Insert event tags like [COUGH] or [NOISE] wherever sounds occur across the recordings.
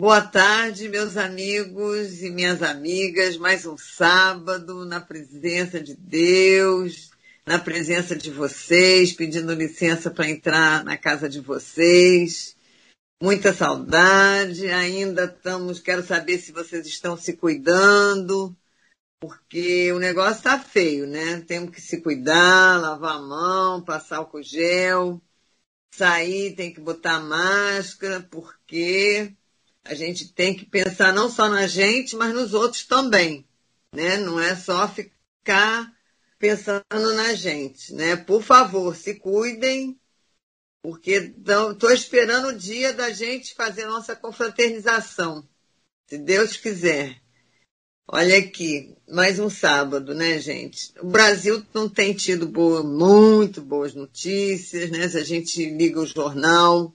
Boa tarde, meus amigos e minhas amigas. Mais um sábado na presença de Deus, na presença de vocês, pedindo licença para entrar na casa de vocês. Muita saudade. Ainda estamos. Quero saber se vocês estão se cuidando, porque o negócio está feio, né? Temos que se cuidar, lavar a mão, passar álcool gel, sair, tem que botar máscara, porque a gente tem que pensar não só na gente, mas nos outros também, né? Não é só ficar pensando na gente, né? Por favor, se cuidem, porque estou esperando o dia da gente fazer nossa confraternização, se Deus quiser. Olha aqui, mais um sábado, né, gente? O Brasil não tem tido boa, muito boas notícias, né? Se a gente liga o jornal,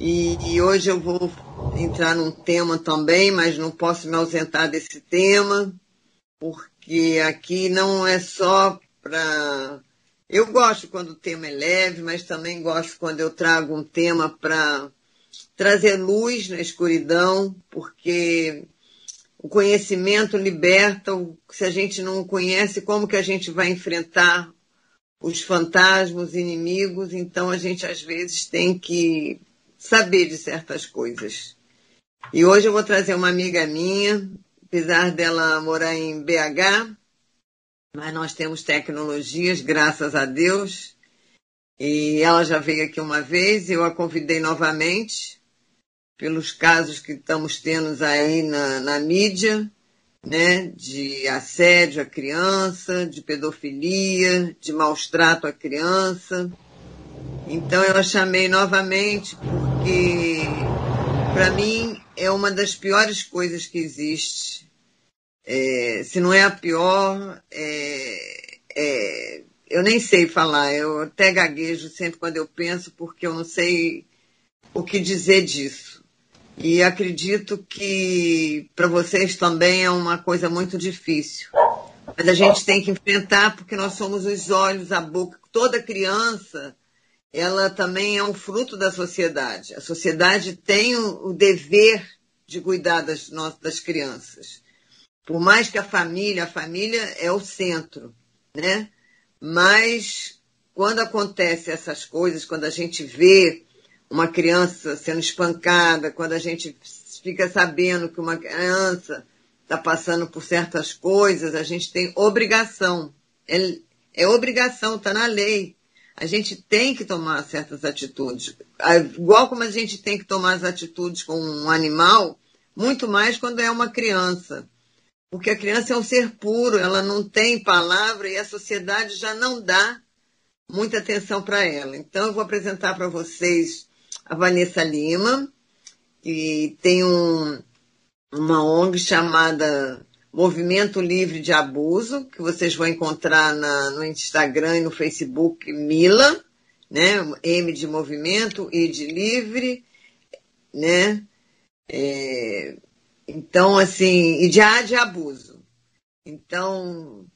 e, e, hoje eu vou entrar num tema também, mas não posso me ausentar desse tema, porque aqui não é só para. Eu gosto quando o tema é leve, mas também gosto quando eu trago um tema para trazer luz na escuridão, porque o conhecimento liberta. Se a gente não conhece, como que a gente vai enfrentar os fantasmas, os inimigos? Então a gente às vezes tem que saber de certas coisas. E hoje eu vou trazer uma amiga minha, apesar dela morar em BH, mas nós temos tecnologias, graças a Deus. E ela já veio aqui uma vez, eu a convidei novamente, pelos casos que estamos tendo aí na, na mídia, né, de assédio à criança, de pedofilia, de maus trato à criança. Então eu a chamei novamente porque, para mim, é uma das piores coisas que existe. É, se não é a pior, é, é, eu nem sei falar, eu até gaguejo sempre quando eu penso, porque eu não sei o que dizer disso. E acredito que para vocês também é uma coisa muito difícil. Mas a gente tem que enfrentar porque nós somos os olhos, a boca. Toda criança ela também é um fruto da sociedade. A sociedade tem o, dever de cuidar das, das crianças. Por mais que a família, a família é o centro, né? Mas quando acontece essas coisas, quando a gente vê uma criança sendo espancada, quando a gente fica sabendo que uma criança está passando por certas coisas, a gente tem obrigação. É, é obrigação, está na lei a gente tem que tomar certas atitudes. Igual como a gente tem que tomar as atitudes com um animal, muito mais quando é uma criança. Porque a criança é um ser puro, ela não tem palavra e a sociedade já não dá muita atenção para ela. Então, eu vou apresentar para vocês a Vanessa Lima, que tem um, uma ONG chamada Movimento Livre de Abuso, que vocês vão encontrar na, no Instagram e no Facebook Mila, né? M de movimento, I de livre, né? É, então, assim, e de A de abuso. Então,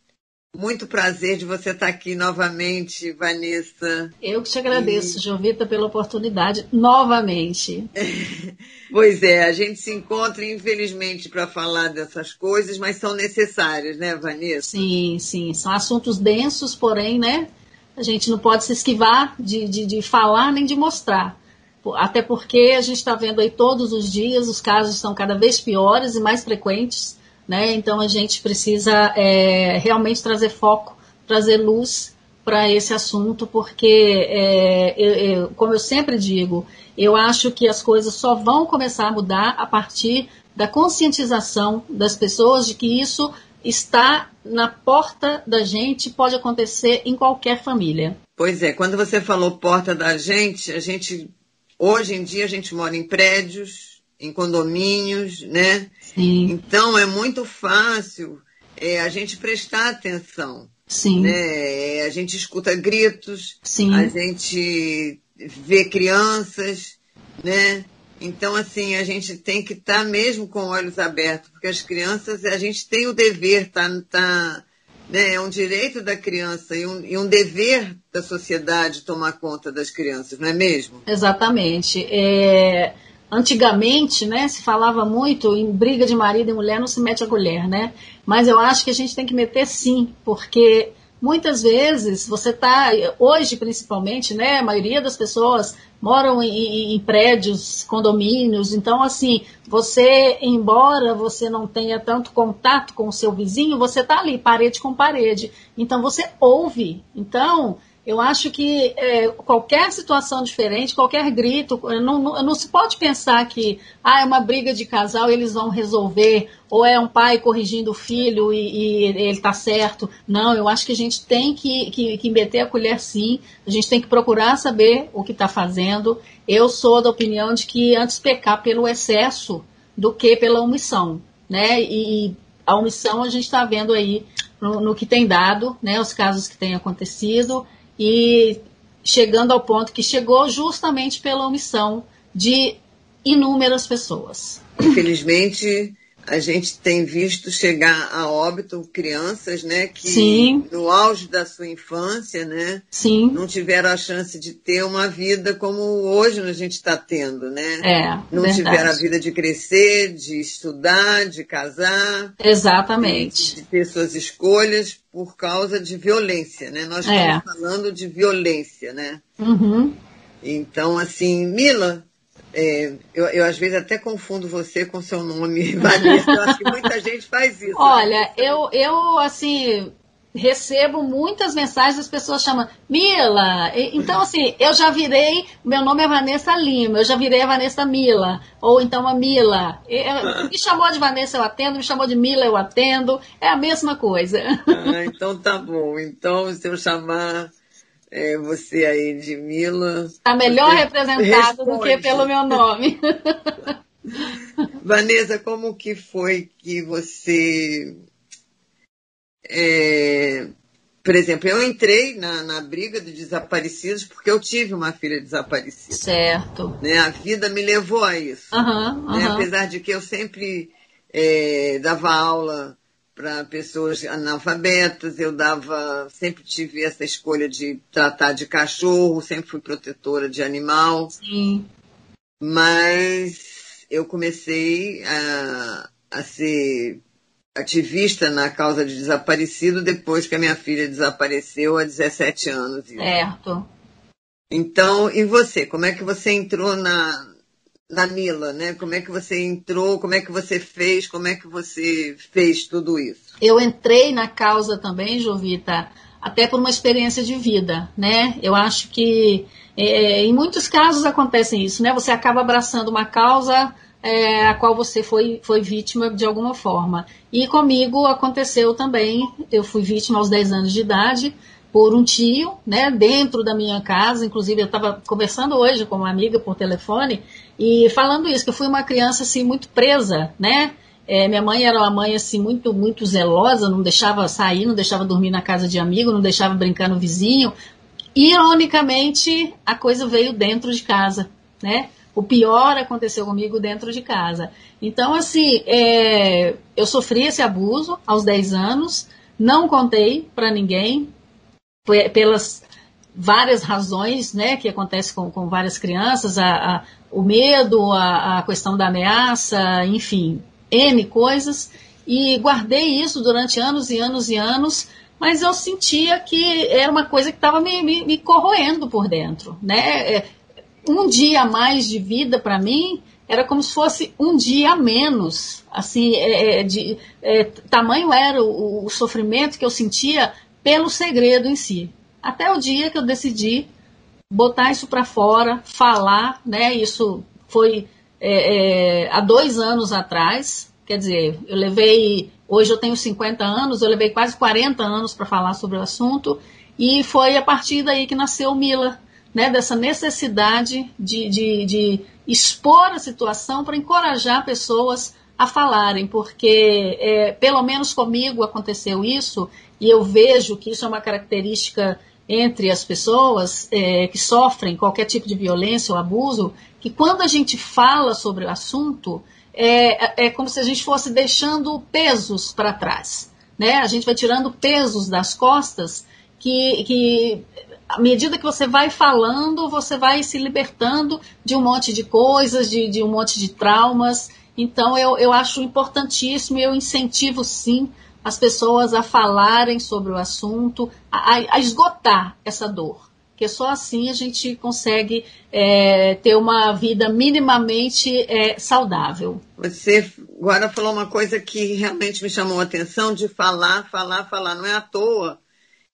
muito prazer de você estar aqui novamente, Vanessa. Eu que te agradeço, e... Jovita, pela oportunidade novamente. [LAUGHS] pois é, a gente se encontra, infelizmente, para falar dessas coisas, mas são necessárias, né, Vanessa? Sim, sim. São assuntos densos, porém, né? A gente não pode se esquivar de, de, de falar nem de mostrar. Até porque a gente está vendo aí todos os dias, os casos estão cada vez piores e mais frequentes né? Então a gente precisa é, realmente trazer foco, trazer luz para esse assunto, porque, é, eu, eu, como eu sempre digo, eu acho que as coisas só vão começar a mudar a partir da conscientização das pessoas de que isso está na porta da gente, pode acontecer em qualquer família. Pois é, quando você falou porta da gente, a gente hoje em dia a gente mora em prédios, em condomínios, né? Sim. Então é muito fácil é, a gente prestar atenção. Sim. Né? A gente escuta gritos, Sim. a gente vê crianças, né? Então, assim, a gente tem que estar tá mesmo com olhos abertos, porque as crianças, a gente tem o dever, tá, tá, né? é um direito da criança e um, e um dever da sociedade tomar conta das crianças, não é mesmo? Exatamente. É, antigamente, né, se falava muito em briga de marido e mulher, não se mete a colher, né? Mas eu acho que a gente tem que meter sim, porque muitas vezes você está, hoje principalmente, né, a maioria das pessoas moram em, em, prédios, condomínios, então assim, você, embora você não tenha tanto contato com o seu vizinho, você está ali, parede com parede, então você ouve, então eu acho que é, qualquer situação diferente, qualquer grito, não, não, não, se pode pensar que ah, é uma briga de casal eles vão resolver, ou é um pai corrigindo o filho e, e ele está certo. Não, eu acho que a gente tem que, que, que meter a colher sim, a gente tem que procurar saber o que está fazendo. Eu sou da opinião de que antes pecar pelo excesso do que pela omissão. Né? E a omissão a gente está vendo aí no, no que tem dado, né, os casos que têm acontecido e chegando ao ponto que chegou justamente pela omissão de inúmeras pessoas. Infelizmente, a gente tem visto chegar a óbito crianças, né, que Sim. no auge da sua infância, né, Sim. não tiveram a chance de ter uma vida como hoje a gente está tendo, né? É, não verdade. tiveram a vida de crescer, de estudar, de casar, Exatamente. de ter suas escolhas por causa de violência, né? Nós estamos É. falando de violência, né? Uhum. Então, assim, Mila, é, eu, eu às vezes até confundo você com seu nome, [LAUGHS] Vanessa. Eu acho que muita gente faz isso. Olha, eu, eu assim recebo muitas mensagens das pessoas chamando Mila. Então assim, eu já virei, meu nome é Vanessa Lima, eu já virei a Vanessa Mila, ou então a Mila. E- eu- Me chamou de Vanessa eu atendo, me chamou de Mila eu atendo, é a mesma coisa. Ah, então tá bom. Então, se eu chamar é, você aí de Mila. Tá melhor representado do que responde. pelo meu nome. [LAUGHS] Vanessa, como que foi que você. é, por exemplo, eu entrei na, na briga de desaparecidos porque eu tive uma filha desaparecida. certo. Né? A vida me levou a isso. Né? aham. Apesar de que eu sempre é, dava aula para pessoas analfabetas, eu dava, sempre tive essa escolha de tratar de cachorro, sempre fui protetora de animal, Sim. mas eu comecei a, a ser ativista na causa de desaparecido depois que a minha filha desapareceu há 17 anos. Certo. Então, e você? Como é que você entrou na, na Mila, né? Como é que você entrou? Como é que você fez? Como é que você fez tudo isso? Eu entrei na causa também, Jovita, até por uma experiência de vida, né? Eu acho que é, em muitos casos acontece isso, né? Você acaba abraçando uma causa é, a qual você foi, foi vítima de alguma forma. E comigo aconteceu também, eu fui vítima aos 10 anos de idade por um tio, né, dentro da minha casa, inclusive eu estava conversando hoje com uma amiga por telefone e falando isso, que eu fui uma criança assim muito presa, né, é, minha mãe era uma mãe assim muito muito zelosa, não deixava sair, não deixava dormir na casa de amigo, não deixava brincar no vizinho. Ironicamente, a coisa veio dentro de casa, né? O pior aconteceu comigo dentro de casa. Então, assim, é, eu sofri esse abuso aos 10 anos, não contei para ninguém, pelas várias razões né, que acontecem com, com várias crianças, a, a- o medo, a, a questão da ameaça, enfim, N coisas, e guardei isso durante anos e anos e anos, mas eu sentia que era uma coisa que estava me, me, me corroendo por dentro. Né? É, Um dia a mais de vida para mim era como se fosse um dia a menos. Assim, é, é, de, é, tamanho era o, o sofrimento que eu sentia pelo segredo em si. Até o dia que eu decidi botar isso para fora, falar, né? Isso foi é, é, há dois anos atrás. Quer dizer, eu levei. Hoje eu tenho 50 anos, eu levei quase 40 anos para falar sobre o assunto, e foi a partir daí que nasceu o Mila, né? Dessa necessidade de, de, de expor a situação para encorajar pessoas a falarem, porque é, pelo menos comigo aconteceu isso, e eu vejo que isso é uma característica entre as pessoas é, que sofrem qualquer tipo de violência ou abuso, que quando a gente fala sobre o assunto, é, é como se a gente fosse deixando pesos para trás. Né? A gente vai tirando pesos das costas que, que à medida que você vai falando, você vai se libertando de um monte de coisas, de, de um monte de traumas. Então, eu, eu acho importantíssimo, eu incentivo sim as pessoas a falarem sobre o assunto, a, a esgotar essa dor. Porque só assim a gente consegue é, ter uma vida minimamente é, saudável. Você agora falou uma coisa que realmente me chamou a atenção de falar, falar, falar. Não é à toa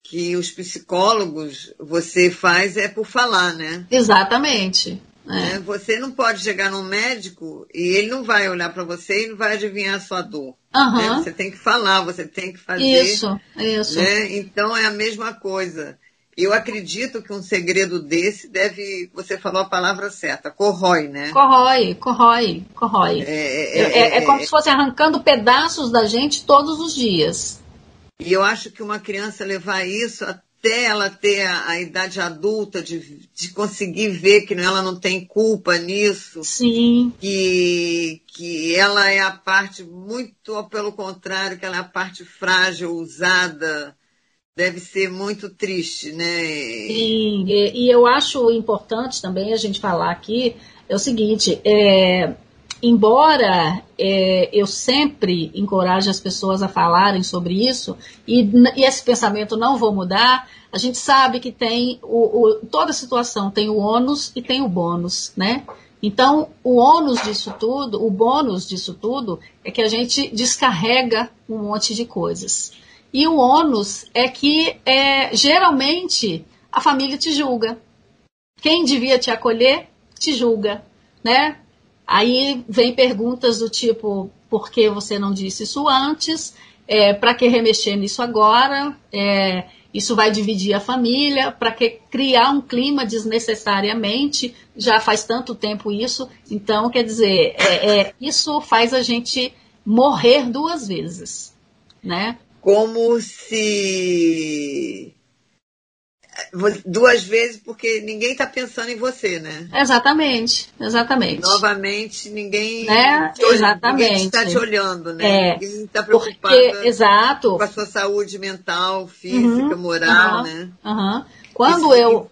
que os psicólogos você faz é por falar, né? Exatamente. É. Você não pode chegar num médico e ele não vai olhar para você e não vai adivinhar a sua dor. Uhum. Né? Você tem que falar, você tem que fazer. Isso, isso. Né? Então é a mesma coisa. Eu acredito que um segredo desse deve, você falou a palavra certa, corrói, né? Corrói, corrói, corrói. É, é, é, é, é como se fosse arrancando pedaços da gente todos os dias. E eu acho que uma criança levar isso até ela ter a, a idade adulta, de, de, conseguir ver que ela não tem culpa nisso. Sim. Que, que ela é a parte, muito pelo contrário, que ela é a parte frágil, usada. Deve ser muito triste, né? Sim, e, e eu acho importante também a gente falar aqui é o seguinte, é, embora é, eu sempre encoraje as pessoas a falarem sobre isso, e, e, esse pensamento não vou mudar, a gente sabe que tem o, o, toda situação tem o ônus e tem o bônus, né? Então, o ônus disso tudo, o bônus disso tudo, é que a gente descarrega um monte de coisas. E o ônus é que é, geralmente a família te julga. Quem devia te acolher, te julga, né? Aí vem perguntas do tipo: por que você não disse isso antes? É, para que remexer nisso agora? É, isso vai dividir a família? Para que criar um clima desnecessariamente? Já faz tanto tempo isso. Então, quer dizer, é, é isso faz a gente morrer duas vezes, né? Como se duas vezes porque ninguém está pensando em você, né? Exatamente, exatamente. Novamente, ninguém né? está te olhando, né? É, ninguém está preocupado porque, exato. com a sua saúde mental, física, uhum, moral, uhum, né? Uhum. Quando eu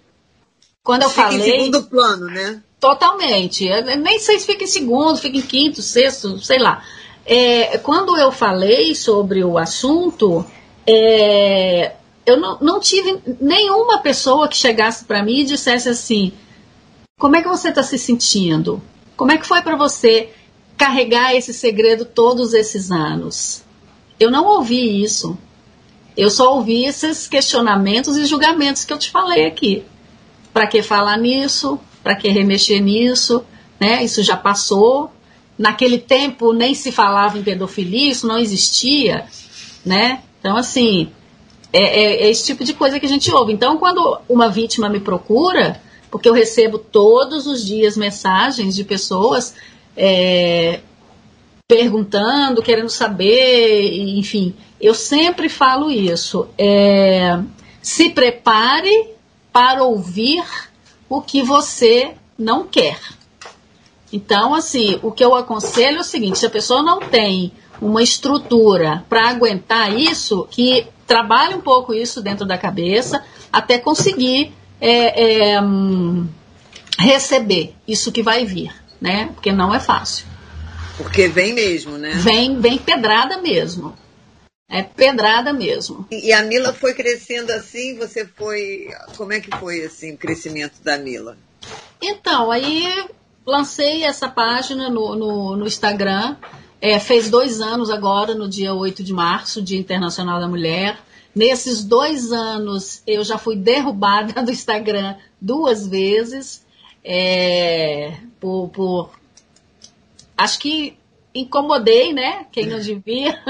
quando eu fica falei em segundo plano, né? Totalmente. Eu nem sei se fica em segundo, fica em quinto, sexto, sei lá. É, quando eu falei sobre o assunto, é, eu não, não tive nenhuma pessoa que chegasse para mim e dissesse assim: como é que você está se sentindo? Como é que foi para você carregar esse segredo todos esses anos? Eu não ouvi isso. Eu só ouvi esses questionamentos e julgamentos que eu te falei aqui. Para que falar nisso? Para que remexer nisso? Né? Isso já passou. Naquele tempo nem se falava em pedofilia, isso não existia, né? Então assim, é, é, é, esse tipo de coisa que a gente ouve. Então, quando uma vítima me procura, porque eu recebo todos os dias mensagens de pessoas é, perguntando, querendo saber, enfim, eu sempre falo isso. É, se prepare para ouvir o que você não quer. Então, assim, o que eu aconselho é o seguinte: se a pessoa não tem uma estrutura para aguentar isso, que trabalhe um pouco isso dentro da cabeça até conseguir é, é, hum, receber isso que vai vir, né? Porque não é fácil. Porque vem mesmo, né? Vem, vem pedrada mesmo. É pedrada mesmo. E a Mila foi crescendo assim, você foi. Como é que foi assim o crescimento da Mila? Então, aí lancei essa página no, no, no Instagram é, fez dois anos agora, no dia 8 de março, Dia Internacional da Mulher. Nesses dois anos, eu já fui derrubada [LAUGHS] do Instagram duas vezes. É, por, por, Acho que incomodei, né? Quem não devia.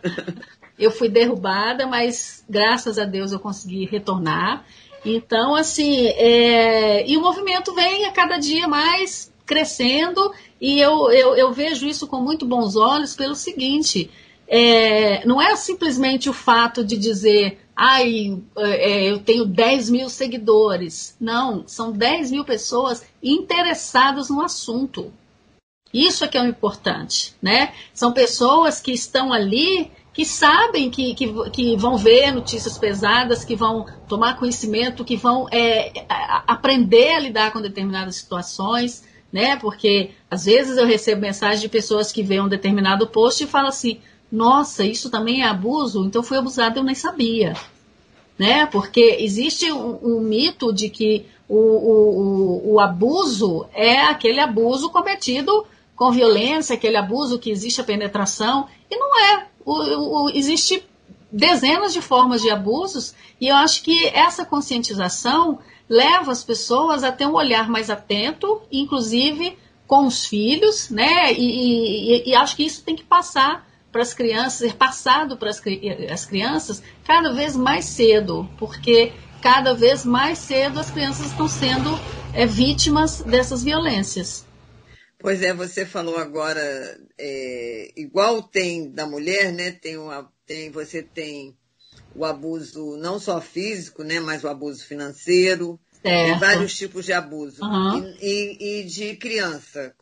[LAUGHS] eu fui derrubada, mas graças a Deus eu consegui retornar. Então, assim, é, e o movimento vem a cada dia mais crescendo e eu, eu, eu vejo isso com muito bons olhos pelo seguinte: é, não é simplesmente o fato de dizer, ai, é, eu tenho 10 mil seguidores. Não, são 10 mil pessoas interessadas no assunto. Isso é que é o importante, né? São pessoas que estão ali que sabem que, que, que, vão ver notícias pesadas, que vão tomar conhecimento, que vão é, aprender a lidar com determinadas situações, né? Porque às vezes eu recebo mensagem de pessoas que veem um determinado post e falam assim: nossa, isso também é abuso, então fui abusado, eu nem sabia. Né? Porque existe um, um mito de que o, o, o, abuso é aquele abuso cometido com violência, aquele abuso que existe a penetração, e não é. O, o, existe dezenas de formas de abusos, e eu acho que essa conscientização leva as pessoas a ter um olhar mais atento, inclusive com os filhos, né? E, e, e acho que isso tem que passar para as crianças, ser passado para as crianças cada vez mais cedo, porque cada vez mais cedo as crianças estão sendo é, vítimas dessas violências. Pois é, você falou agora, é, igual tem da mulher, né? Tem, uma, tem você tem o abuso não só físico, né? Mas o abuso financeiro, tem vários tipos de abuso uhum. e, e, e, de criança.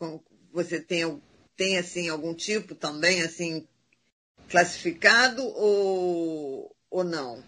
Você tem tem assim algum tipo também assim classificado ou, ou não?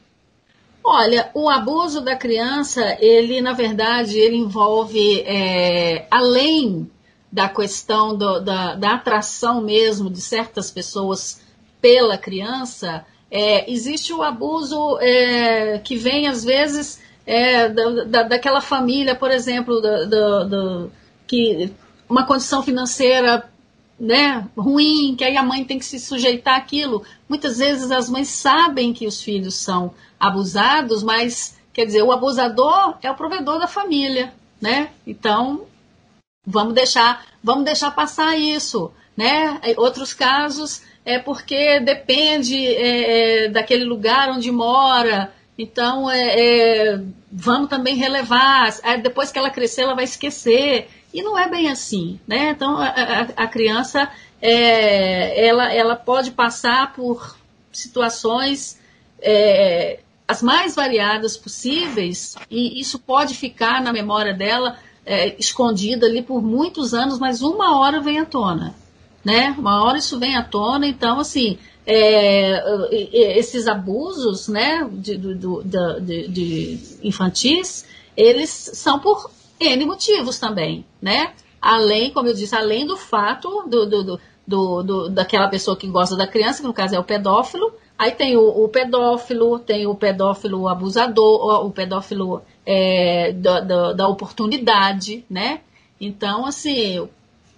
Olha, o abuso da criança, ele na verdade, ele envolve é, além da questão do, da, da, atração mesmo de certas pessoas pela criança, é, existe o abuso é, que vem às vezes é, da, da, daquela família, por exemplo, da, que uma condição financeira né, ruim, que aí a mãe tem que se sujeitar àquilo. Muitas vezes as mães sabem que os filhos são abusados, mas quer dizer, o abusador é o provedor da família, né? Então, vamos deixar, vamos deixar passar isso, né? Outros casos é porque depende é, é, daquele lugar onde mora, então é, é, vamos também relevar. Depois que ela crescer, ela vai esquecer. E não é bem assim, né? Então a, a, a criança é, ela, ela pode passar por situações é, as mais variadas possíveis e isso pode ficar na memória dela é, escondida ali por muitos anos, mas uma hora vem à tona, né? Uma hora isso vem à tona, então assim é, esses abusos, né, de, do, de, de infantis, eles são por N motivos também, né? Além, como eu disse, além do fato do, do, do, do daquela pessoa que gosta da criança, que no caso é o pedófilo, aí tem o, o pedófilo, tem o pedófilo abusador, o pedófilo é, da, da, da oportunidade, né? Então, assim,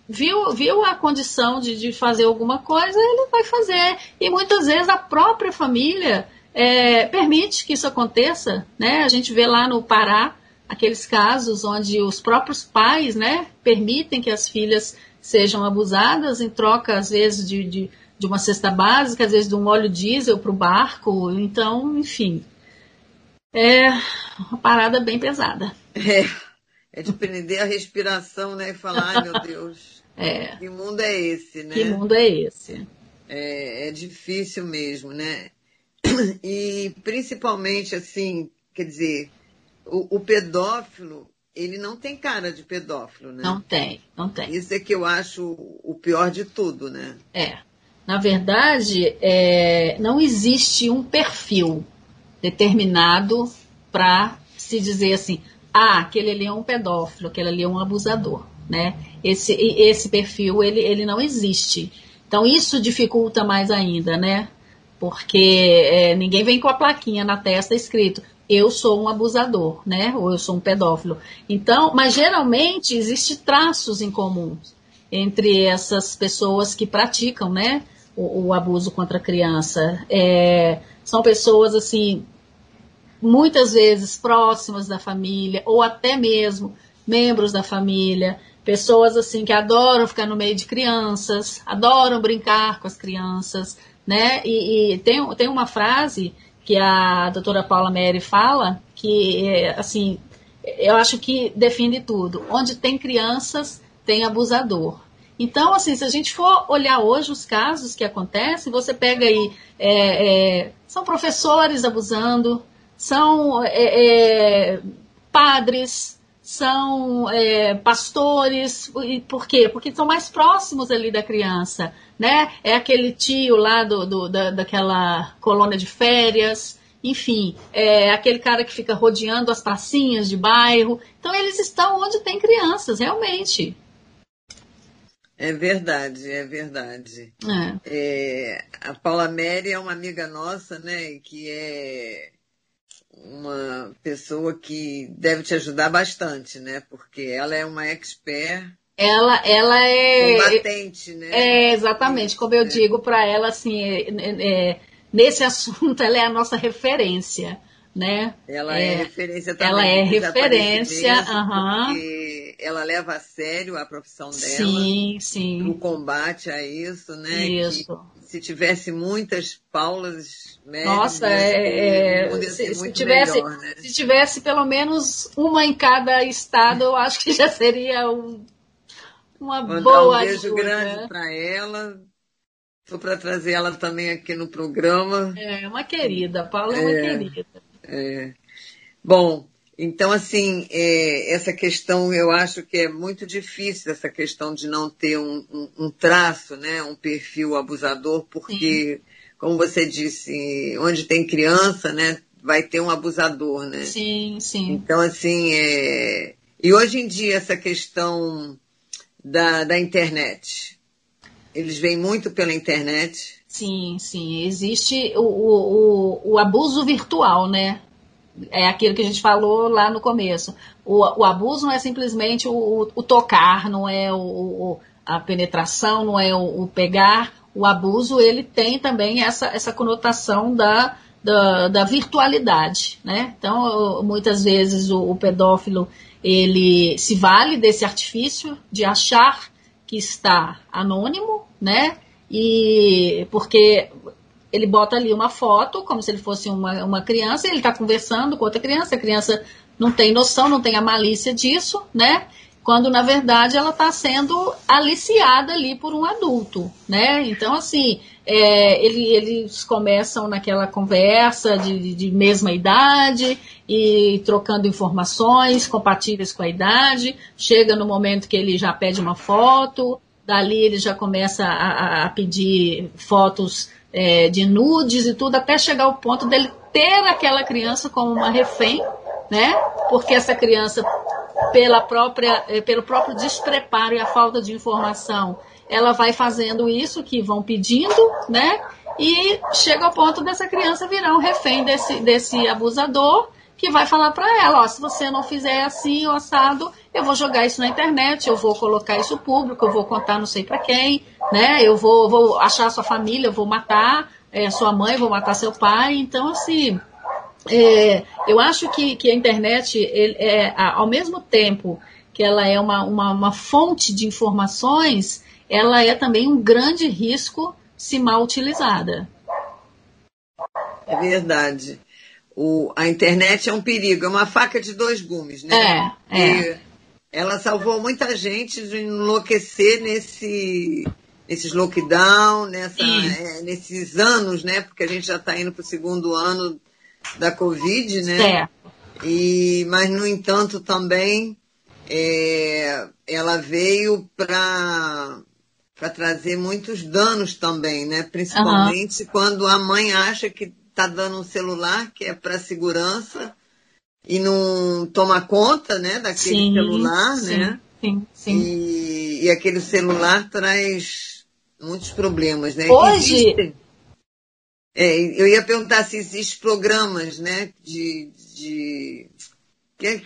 viu, viu a condição de, de fazer alguma coisa, ele vai fazer. E muitas vezes a própria família é, permite que isso aconteça, né? A gente vê lá no Pará aqueles casos onde os próprios pais, né, permitem que as filhas sejam abusadas em troca, às vezes, de, de, de uma cesta básica, às vezes de um óleo diesel para o barco. Então, enfim, é uma parada bem pesada. É, é de prender a respiração, né, e falar, ai meu Deus, é. que mundo é esse, né? Que mundo é esse? É, é difícil mesmo, né? E principalmente, assim, quer dizer, o, o, pedófilo, ele não tem cara de pedófilo, né? Não tem, não tem. Isso é que eu acho o pior de tudo, né? É. Na verdade, é, não existe um perfil determinado para se dizer assim, ah, aquele ali é um pedófilo, aquele ali é um abusador, né? Esse, esse perfil, ele, ele não existe. Então, isso dificulta mais ainda, né? Porque é, ninguém vem com a plaquinha na testa escrito eu sou um abusador, né? Ou eu sou um pedófilo. Então, mas geralmente existe traços em comum entre essas pessoas que praticam, né? O, o abuso contra a criança. É, são pessoas assim, muitas vezes próximas da família ou até mesmo membros da família, pessoas assim que adoram ficar no meio de crianças, adoram brincar com as crianças, né? E, e tem, tem uma frase que a doutora Paula Mary fala, que, assim, eu acho que define tudo. Onde tem crianças, tem abusador. Então, assim, se a gente for olhar hoje os casos que acontecem, você pega aí, é, é, são professores abusando, são é, é padres, são é, pastores, e por quê? Porque são mais próximos ali da criança, né? É aquele tio lá do, do da, daquela colônia de férias, enfim, é aquele cara que fica rodeando as pracinhas de bairro. Então eles estão onde tem crianças, realmente. É verdade, é verdade. É. É, a Paula Mary é uma amiga nossa, né, que é uma pessoa que deve te ajudar bastante, né? Porque ela é uma expert. Ela, ela é. Combatente, né? É, exatamente. Como eu é. digo para ela, assim, é, é, é, nesse [LAUGHS] assunto, ela é a nossa referência, né? Ela é, é referência também. Ela é referência, aham. Ela leva a sério a profissão dela. Sim, sim. O combate a isso, né? Isso. Que, se tivesse muitas Paulas Nossa, é, é se, se, tivesse, melhor, né? se tivesse pelo menos uma em cada estado, eu acho que [LAUGHS] já seria um, uma Mandar boa um beijo ajuda. grande para ela. Estou para trazer ela também aqui no programa. É, uma querida, Paula é uma é, querida. É. Bom, então, assim, é, essa questão eu acho que é muito difícil, essa questão de não ter um, um, um traço, né, um perfil abusador, porque, Sim. como você disse, onde tem criança, né, vai ter um abusador, né? Sim, sim. Então, assim, é... e hoje em dia essa questão da, da internet, eles vêm muito pela internet. Sim, sim. Existe o, o, o abuso virtual, né? É aquilo que a gente falou lá no começo. O, o abuso não é simplesmente o, o tocar, não é o, a penetração, não é o, pegar. O abuso ele tem também essa, essa conotação da, da, da virtualidade, né? Então, muitas vezes o, o pedófilo ele se vale desse artifício de achar que está anônimo, né? E porque ele bota ali uma foto, como se ele fosse uma, uma criança, ele está conversando com outra criança, a criança não tem noção, não tem a malícia disso, né? Quando na verdade ela está sendo aliciada ali por um adulto, né? Então, assim, é, ele, eles começam naquela conversa de, de mesma idade e trocando informações compatíveis com a idade. Chega no momento que ele já pede uma foto, dali ele já começa a, a pedir fotos é, de nudes e tudo, até chegar ao ponto dele ter aquela criança como uma refém, né? Porque essa criança, pela própria, é, pelo próprio despreparo e a falta de informação, ela vai fazendo isso que vão pedindo, né? E chega ao ponto dessa criança virar um refém desse, desse abusador que vai falar para ela, ó, se você não fizer assim o assado, eu vou jogar isso na internet, eu vou colocar isso público, eu vou contar não sei para quem, né? Eu vou, vou achar sua família, eu vou matar é, sua mãe, vou matar seu pai. Então, assim, é, eu acho que, que a internet, ele, é, ao mesmo tempo que ela é uma, uma, uma fonte de informações, ela é também um grande risco se mal utilizada. É verdade o, a internet é um perigo, é uma faca de dois gumes, né? É, é. Ela salvou muita gente de enlouquecer nesse, nesses lockdown, nessa, é, nesses anos, né? Porque a gente já está indo para o segundo ano da Covid, né? É. E, mas, no entanto, também é, ela veio para para trazer muitos danos também, né? Principalmente uhum. quando a mãe acha que tá dando um celular que é para segurança e não toma conta, né, daquele sim, celular, sim, né? Sim, sim. E, e, aquele celular traz muitos problemas, né? Hoje. é, eu ia perguntar se existem programas, né, de, de que,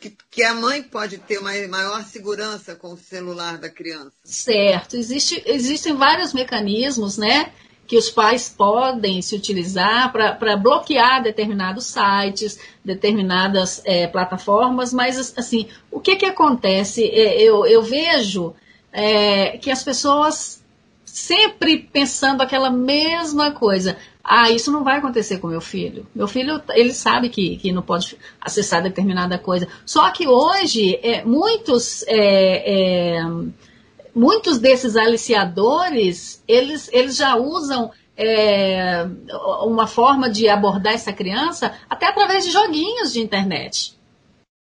que, que, a mãe pode ter uma maior segurança com o celular da criança. Certo, Existe, existem vários mecanismos, né? Que os pais podem se utilizar para bloquear determinados sites, determinadas é, plataformas, mas assim, o que, que acontece? Eu, eu vejo é, que as pessoas sempre pensando aquela mesma coisa. Ah, isso não vai acontecer com meu filho. Meu filho, ele sabe que, que não pode acessar determinada coisa. Só que hoje, é, muitos muitos desses aliciadores, eles, eles já usam é, uma forma de abordar essa criança até através de joguinhos de internet.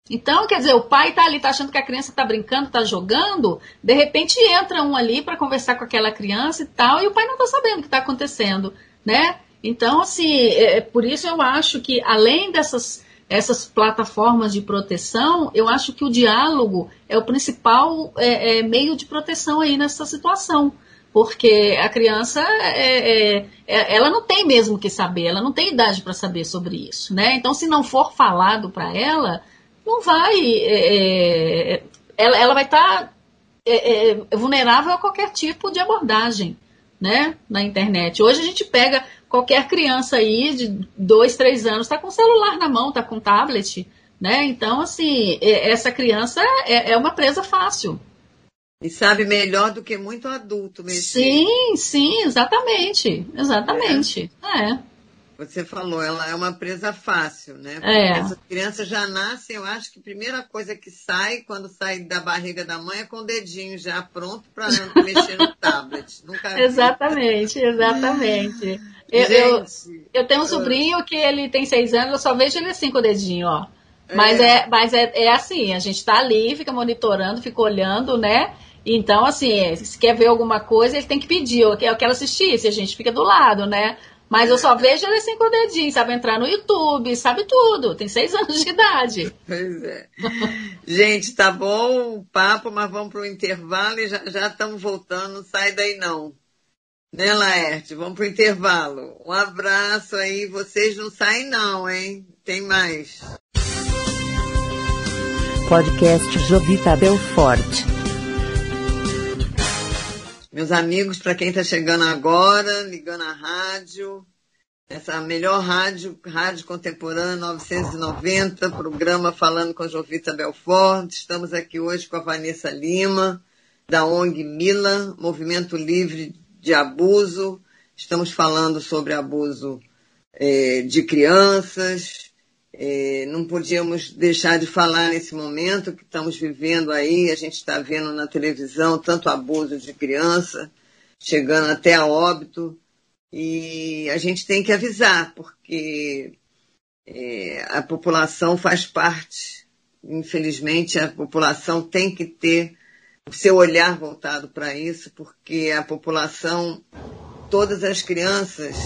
Então, quer dizer, o pai está ali, está achando que a criança está brincando, está jogando, de repente entra um ali para conversar com aquela criança e tal, e o pai não está sabendo o que está acontecendo, né? Então, assim, é, é, por isso eu acho que além dessas essas plataformas de proteção, eu acho que o diálogo é o principal é, é, meio de proteção aí nessa situação. Porque a criança, é, é, é ela não tem mesmo que saber, ela não tem idade para saber sobre isso, né? Então, se não for falado para ela, não vai. É, ela, ela vai estar tá, vulnerável a qualquer tipo de abordagem, né? Na internet. Hoje a gente pega qualquer criança aí de dois, três anos está com celular na mão, está com tablet, né? Então, assim, essa criança é, é, uma presa fácil. E sabe melhor do que muito adulto mesmo. Sim, sim, exatamente. Exatamente. É. é. Você falou, ela é uma presa fácil, né? Porque é. essa criança já nasce, eu acho que a primeira coisa que sai quando sai da barriga da mãe é com o dedinho já pronto para [LAUGHS] mexer no tablet. Nunca exatamente, exatamente. Eu, eu, eu, tenho um sobrinho que ele tem seis anos, eu só vejo ele assim com o dedinho, ó. Mas é, é mas é, é assim, a gente tá ali, fica monitorando, fica olhando, né? Então, assim, se quer ver alguma coisa, ele tem que pedir. Eu quero assistir, se a gente fica do lado, né? Mas eu só vejo ele assim com o dedinho, sabe entrar no YouTube, sabe tudo. Tem seis [LAUGHS] anos de idade. Pois é. Gente, tá bom o papo, mas vamos para o intervalo e já estamos voltando. Não sai daí não. Né, Laerte? Vamos para o intervalo. Um abraço aí. Vocês não saem não, hein? Tem mais. Podcast Jovita Belfort. Meus amigos, para quem está chegando agora, ligando a rádio, essa melhor rádio, Rádio Contemporânea 990, programa Falando com Jovita Belfort. Estamos aqui hoje com a Vanessa Lima, da ONG Mila, Movimento Livre de Abuso. Estamos falando sobre abuso é, de crianças, não podíamos deixar de falar nesse momento que estamos vivendo aí, a gente está vendo na televisão tanto abuso de criança, chegando até a óbito, e a gente tem que avisar, porque é, a população faz parte, infelizmente a população tem que ter o seu olhar voltado para isso, porque a população, todas as crianças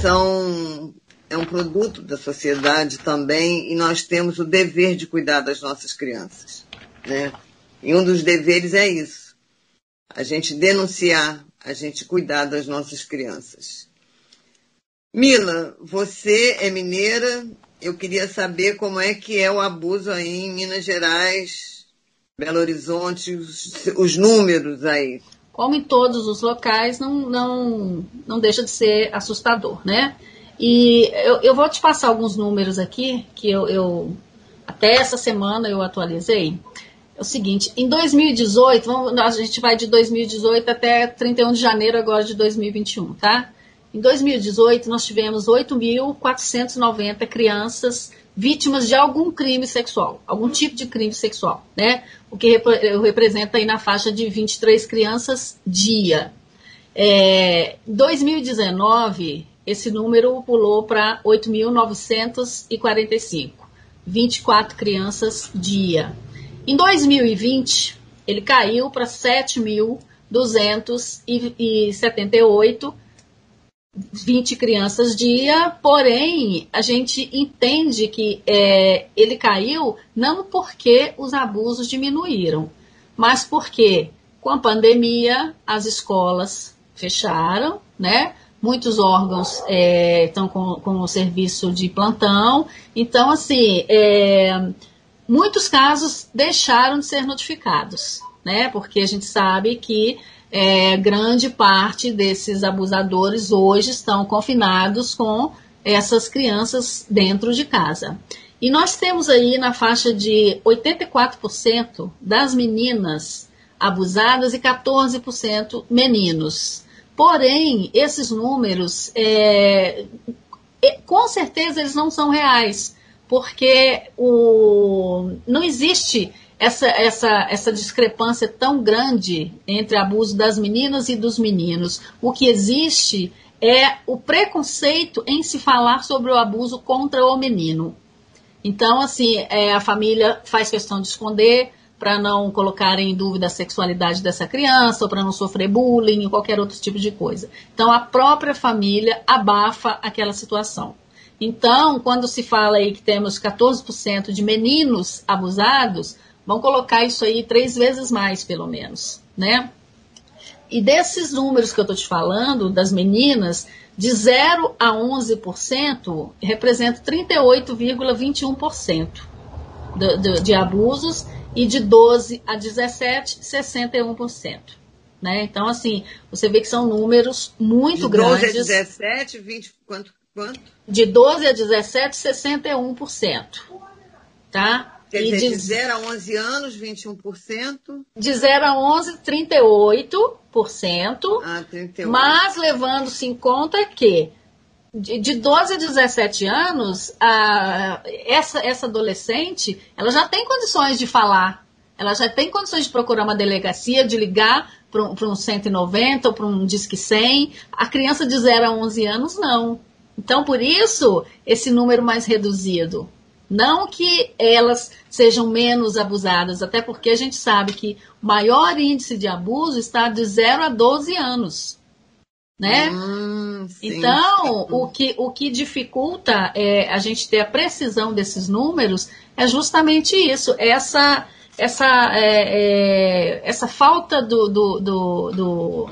são é um produto da sociedade também e nós temos o dever de cuidar das nossas crianças. Né? E um dos deveres é isso: a gente denunciar, a gente cuidar das nossas crianças. Mila, você é mineira, eu queria saber como é que é o abuso aí em Minas Gerais, Belo Horizonte, os, os números aí. Como em todos os locais, não, não, não deixa de ser assustador, né? E eu, eu vou te passar alguns números aqui, que eu, eu até essa semana eu atualizei. É o seguinte, em 2018, vamos, a gente vai de 2018 até 31 de janeiro agora de 2021, tá? Em 2018, nós tivemos 8.490 crianças vítimas de algum crime sexual, algum tipo de crime sexual, né? O que representa aí na faixa de 23 crianças dia. É, 2019, esse número pulou para 8.945, 24 crianças dia. Em 2020, ele caiu para 7.278, 20 crianças dia, porém, a gente entende que é, ele caiu não porque os abusos diminuíram, mas porque com a pandemia as escolas fecharam, né? Muitos órgãos é, estão com, com o serviço de plantão. Então, assim, é, muitos casos deixaram de ser notificados, né? Porque a gente sabe que é, grande parte desses abusadores hoje estão confinados com essas crianças dentro de casa. E nós temos aí na faixa de 84% das meninas abusadas e 14% meninos. Porém, esses números, é, com certeza, eles não são reais, porque o, não existe essa, essa, essa discrepância tão grande entre abuso das meninas e dos meninos. O que existe é o preconceito em se falar sobre o abuso contra o menino. Então, assim, é, a família faz questão de esconder para não colocar em dúvida a sexualidade dessa criança, ou para não sofrer bullying, ou qualquer outro tipo de coisa. Então, a própria família abafa aquela situação. Então, quando se fala aí que temos 14% de meninos abusados, vão colocar isso aí três vezes mais, pelo menos, né? E desses números que eu estou te falando, das meninas, de 0 a 11% representa 38,21% de, de, de abusos e de 12 a 17, 61%. Né? Então, assim, você vê que são números muito de grandes. De 12 a 17, 20, quanto? quanto? De 12 a 17, 61%. Tá? Quer dizer, de, de 0 a 11 anos, 21%. De 0 a 11, 38%. Ah, 38%. Mas levando-se em conta que de, de 12 a 17 anos, a, essa, essa adolescente, ela já tem condições de falar, ela já tem condições de procurar uma delegacia, de ligar para um, um 190 ou para um Disque 100. A criança de 0 a 11 anos, não. Então, por isso, esse número mais reduzido. Não que elas sejam menos abusadas, até porque a gente sabe que o maior índice de abuso está de 0 a 12 anos né? Hum, então, o que, o que dificulta é, a gente ter a precisão desses números é justamente isso, essa, essa, é, é, essa falta do, do, do, do,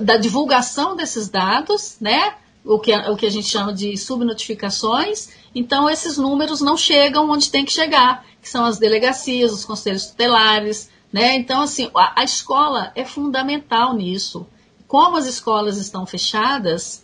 da divulgação desses dados, né? O que, o que a gente chama de subnotificações. Então, esses números não chegam onde tem que chegar, que são as delegacias, os conselhos tutelares, né? Então, assim, a, a escola é fundamental nisso como as escolas estão fechadas,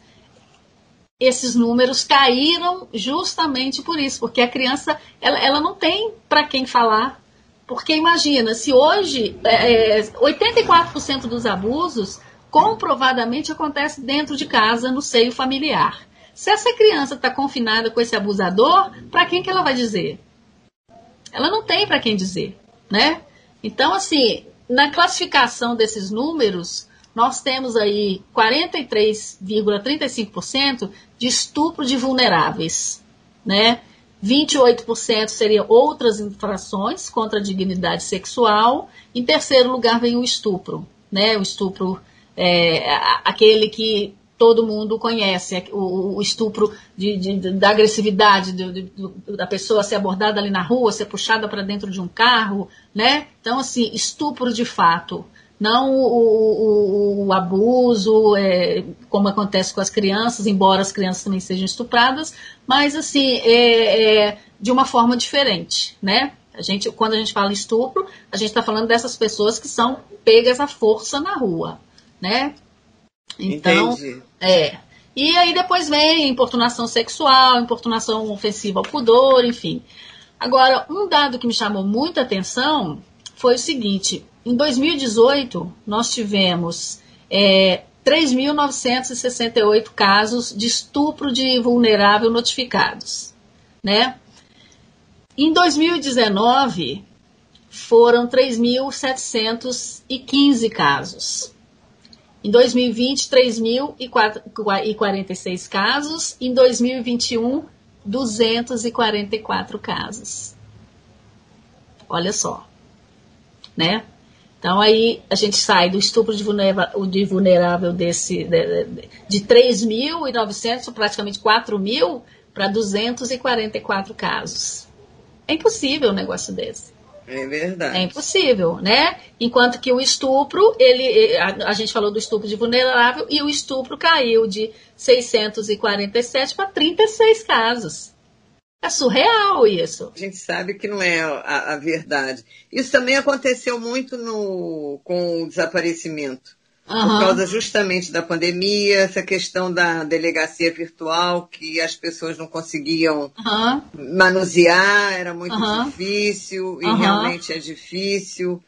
esses números caíram justamente por isso, porque a criança ela, ela não tem para quem falar. Porque imagina, se hoje é, 84% é, dos abusos comprovadamente acontece dentro de casa, no seio familiar. Se essa criança está confinada com esse abusador, para quem que ela vai dizer? Ela não tem para quem dizer, né? Então, assim, na classificação desses números, nós temos aí 43,35% de estupro de vulneráveis, né? 28% seriam outras infrações contra a dignidade sexual. Em terceiro lugar vem o estupro, né? O estupro é, aquele que todo mundo conhece, o, o estupro de, de, da agressividade de, da pessoa ser abordada ali na rua, ser puxada para dentro de um carro, né? Então, assim, estupro de fato não o, o, o abuso, é, como acontece com as crianças, embora as crianças também sejam estupradas, mas assim, é, é de uma forma diferente, né? A gente, quando a gente fala estupro, a gente está falando dessas pessoas que são pegas à força na rua, né? Então, Entendi. é. E aí depois vem importunação sexual, importunação ofensiva ao pudor, enfim. Agora, um dado que me chamou muita atenção foi o seguinte: em 2018, nós tivemos é, 3.968 casos de estupro de vulnerável notificados. Né? Em 2019, foram 3.715 casos. Em 2020, 3.046 casos. Em 2021, 244 casos. Olha só, né? Então aí a gente sai do estupro de vulnerável, de vulnerável desse, de, de 3.900, praticamente 4 mil, para 244 casos. É impossível um negócio desse. É verdade. É impossível, né? Enquanto que o estupro, ele, a, a gente falou do estupro de vulnerável e o estupro caiu de 647 para 36 casos. É surreal isso. A gente sabe que não é a, a, verdade. Isso também aconteceu muito no, com o desaparecimento. Uhum. Por causa justamente da pandemia, essa questão da delegacia virtual, que as pessoas não conseguiam uhum. manusear, era muito uhum. difícil, e realmente é difícil.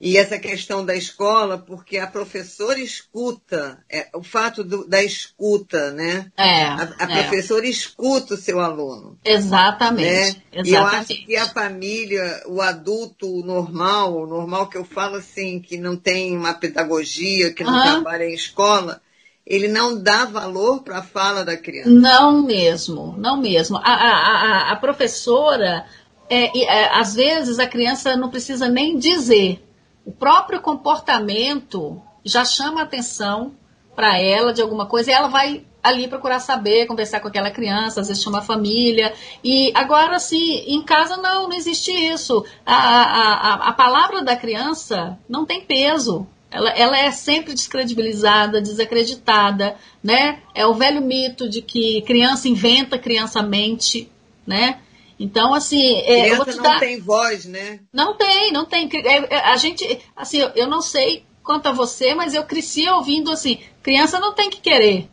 E essa questão da escola, porque a professora escuta, é, o fato do, da escuta, né? É, a, a é. professora escuta o seu aluno. Exatamente, né? exatamente. E eu acho que a família, o adulto normal, o normal que eu falo assim, que não tem uma pedagogia, que não trabalha em escola, ele não dá valor para a fala da criança. Não mesmo, não mesmo. A, a, a, a professora, é, é, às vezes a criança não precisa nem dizer. O próprio comportamento já chama atenção para ela de alguma coisa e ela vai ali procurar saber, conversar com aquela criança, às vezes chama a família. E agora, assim, em casa não, não existe isso. A, a, a, a palavra da criança não tem peso. Ela, ela, é sempre descredibilizada, desacreditada, né? É o velho mito de que criança inventa, criança mente, né? Então, assim, é, criança não dar... tem voz, né? Não tem, não tem. É, é, a gente, assim, eu não sei quanto a você, mas eu cresci ouvindo assim, criança não tem que querer,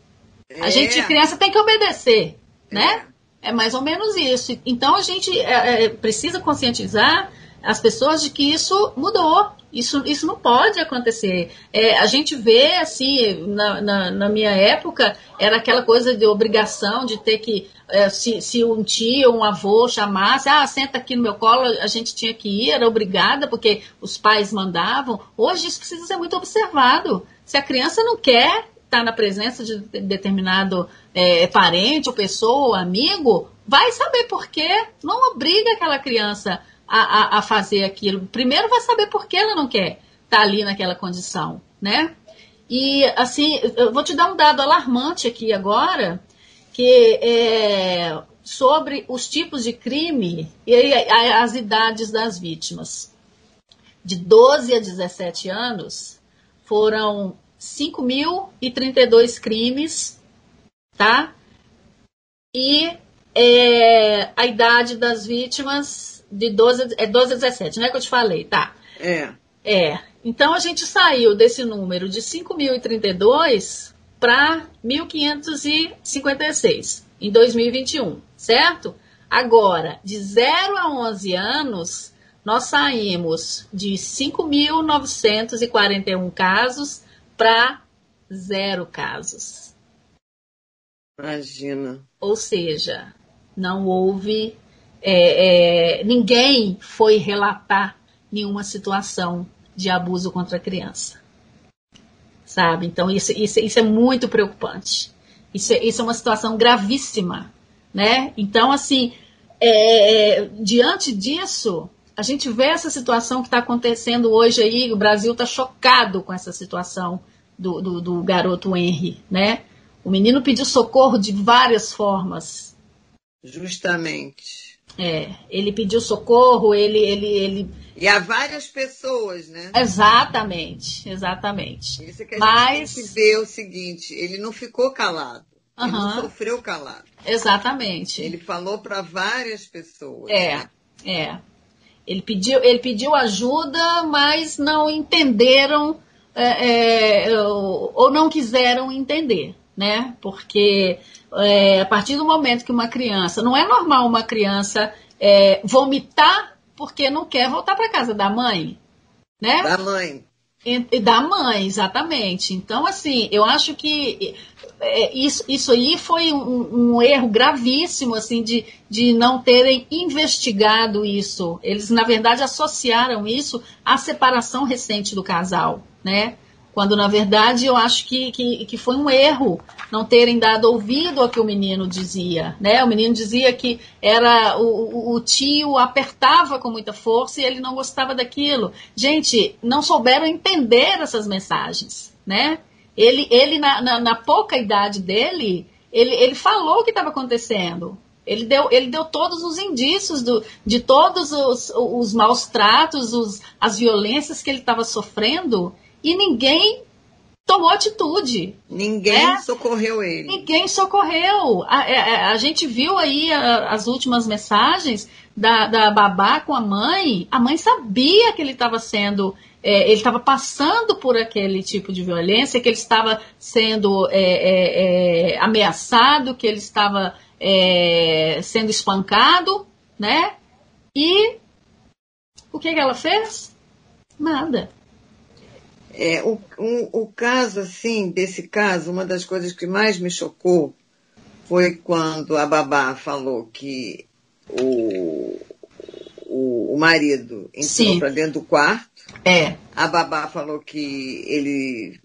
a é. gente, criança, tem que obedecer, né? É. é mais ou menos isso. Então a gente é, é, precisa conscientizar as pessoas de que isso mudou. Isso, isso não pode acontecer. É, a gente vê, assim, na, na, na, minha época, era aquela coisa de obrigação de ter que, é, se, se um tio, um avô chamasse, ah, senta aqui no meu colo, a gente tinha que ir, era obrigada, porque os pais mandavam. Hoje isso precisa ser muito observado. Se a criança não quer, está na presença de determinado é, parente ou pessoa ou amigo, vai saber por quê. Não obriga aquela criança a, a, a fazer aquilo. Primeiro vai saber por que ela não quer estar tá ali naquela condição, né? E assim, eu vou te dar um dado alarmante aqui agora, que é sobre os tipos de crime e as idades das vítimas. De 12 a 17 anos, foram 5.032 crimes, tá? E é, a idade das vítimas de 12, é 12 a 17, né? Que eu te falei, tá? É. É. Então a gente saiu desse número de 5.032 para 1.556 em 2021, certo? Agora, de 0 a 11 anos, nós saímos de 5.941 casos para zero casos. Imagina. Ou seja, não houve. É, é, ninguém foi relatar nenhuma situação de abuso contra a criança. Sabe? Então, isso, isso, isso é muito preocupante. Isso é, isso é uma situação gravíssima. Né? Então, assim, é, é diante disso, a gente vê essa situação que está acontecendo hoje aí, o Brasil está chocado com essa situação do, do, do garoto Henry, né? O menino pediu socorro de várias formas. Justamente. É, ele pediu socorro, ele, ele, ele. E a várias pessoas, né? Exatamente, exatamente. Isso que a Mas... gente ver o seguinte: ele não ficou calado. Uhum. Ele não sofreu calado. Exatamente. Ele falou para várias pessoas. É, né? é. Ele pediu, ele pediu ajuda, mas não entenderam é, é, ou não quiseram entender, né? Porque é, a partir do momento que uma criança, não é normal uma criança é, vomitar porque não quer voltar para casa da mãe, né? Da mãe. E, da mãe, exatamente. Então, assim, eu acho que é, isso, isso aí foi um, um, erro gravíssimo, assim, de, de não terem investigado isso. Eles, na verdade, associaram isso à separação recente do casal né? Quando, na verdade, eu acho que, que, que foi um erro não terem dado ouvido ao que o menino dizia, né? O menino dizia que era o, o, tio apertava com muita força e ele não gostava daquilo. Gente, não souberam entender essas mensagens, né? Ele, ele na, na, na pouca idade dele, ele, ele falou o que estava acontecendo. Ele deu, ele deu todos os indícios do, de todos os, os maus tratos, os, as violências que ele estava sofrendo e ninguém tomou atitude. Ninguém é, socorreu ele. Ninguém socorreu. A, a, é, é, a gente viu aí a, as últimas mensagens da, da babá com a mãe. A mãe sabia que ele estava sendo. É, ele estava passando por aquele tipo de violência, que ele estava sendo é, é ameaçado, que ele estava sendo espancado, né? E o que, que ela fez? Nada. É, o, o, o caso, assim, desse caso, uma das coisas que mais me chocou foi quando a babá falou que o, o, o marido entrou para dentro do quarto. É. A babá falou que ele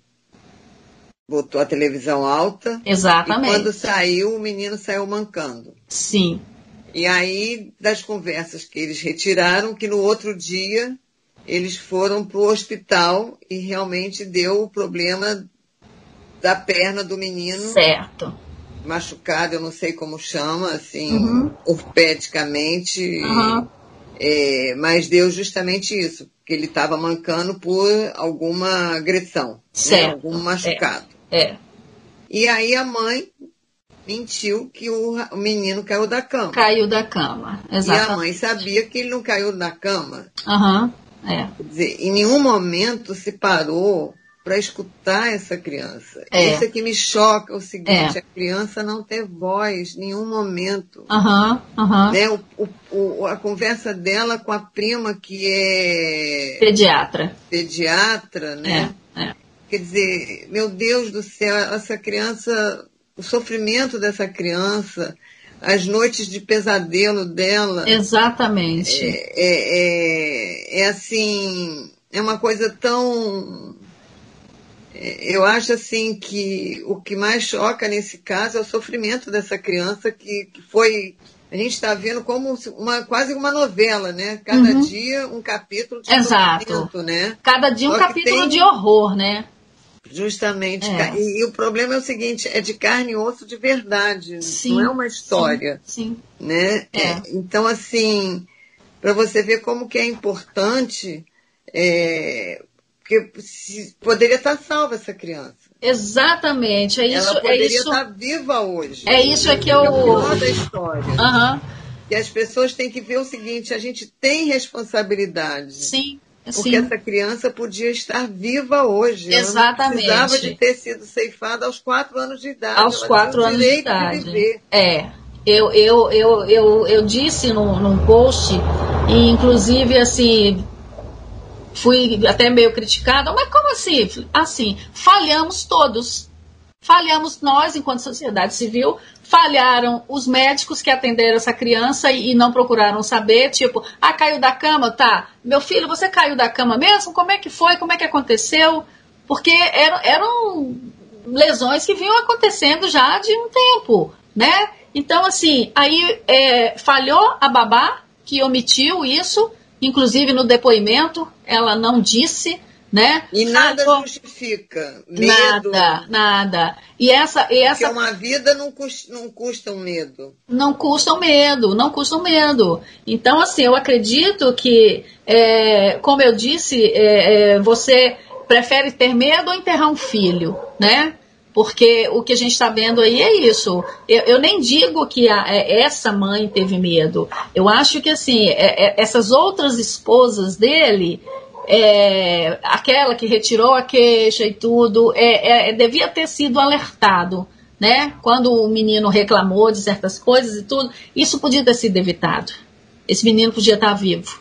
botou a televisão alta. Exatamente. E quando saiu, o menino saiu mancando. Sim. E aí, das conversas que eles retiraram, que no outro dia eles foram para o hospital e realmente deu o problema da perna do menino. Certo. Machucado, eu não sei como chama, assim, uhum. ortopedicamente. Uhum. É, mas deu justamente isso, que ele estava mancando por alguma agressão, né? certo. Né? algum machucado. É. é. E aí a mãe mentiu que o, o, menino caiu da cama. Caiu da cama, exato. E a mãe sabia que ele não caiu da cama. Aham, uhum. É. Quer dizer, em nenhum momento se parou para escutar essa criança. É. Isso é que me choca o seguinte, é. a criança não ter voz em nenhum momento. Uhum, uhum. Né? O, o, a conversa dela com a prima que é pediatra. Pediatra, né? É, é. Quer dizer, meu Deus do céu, essa criança, o sofrimento dessa criança, as noites de pesadelo dela. Exatamente. É, é, é, é assim, é uma coisa tão eu acho assim que o que mais choca nesse caso é o sofrimento dessa criança que, que foi a gente está vendo como uma quase uma novela, né? Cada uhum. dia um capítulo de Exato. né? Cada dia um capítulo tem... de horror, né? Justamente. É. E, e, o problema é o seguinte, é de carne e osso de verdade. Sim, não é uma história. Sim. sim. Né? É. É, então, assim, para você ver como que é importante é, porque poderia estar salva essa criança. Exatamente, é isso. Ela poderia é isso, estar viva hoje. É isso é que eu. É o da história. Uhum. E as pessoas têm que ver o seguinte: a gente tem responsabilidade. Sim. Porque Sim. essa criança podia estar viva hoje. Exatamente. Ela precisava de ter sido ceifada aos quatro anos de idade. Aos Ela quatro anos de idade. De é. Eu, eu, eu, eu, eu disse num, num post, e inclusive assim, fui até meio criticada, mas como assim? Assim, falhamos todos. Falhamos nós, enquanto sociedade civil, falharam os médicos que atenderam essa criança e, e, não procuraram saber, tipo, ah, caiu da cama, tá, meu filho, você caiu da cama mesmo? Como é que foi? Como é que aconteceu? Porque eram, eram lesões que vinham acontecendo já de um tempo, né? Então, assim, aí é, falhou a babá que omitiu isso, inclusive no depoimento, ela não disse, né? E nada justifica. Medo. Nada, nada. E essa, e essa. Porque uma vida não custa, não custa um medo. Não custa um medo, não custa um medo. Então, assim, eu acredito que, é, como eu disse, é, é, você prefere ter medo ou enterrar um filho, né? Porque o que a gente está vendo aí é isso. Eu, eu nem digo que a, é, essa mãe teve medo. Eu acho que assim, é, é, essas outras esposas dele, é, aquela que retirou a queixa e tudo, é, é, devia ter sido alertado. Né? Quando o menino reclamou de certas coisas e tudo, isso podia ter sido evitado. Esse menino podia estar vivo.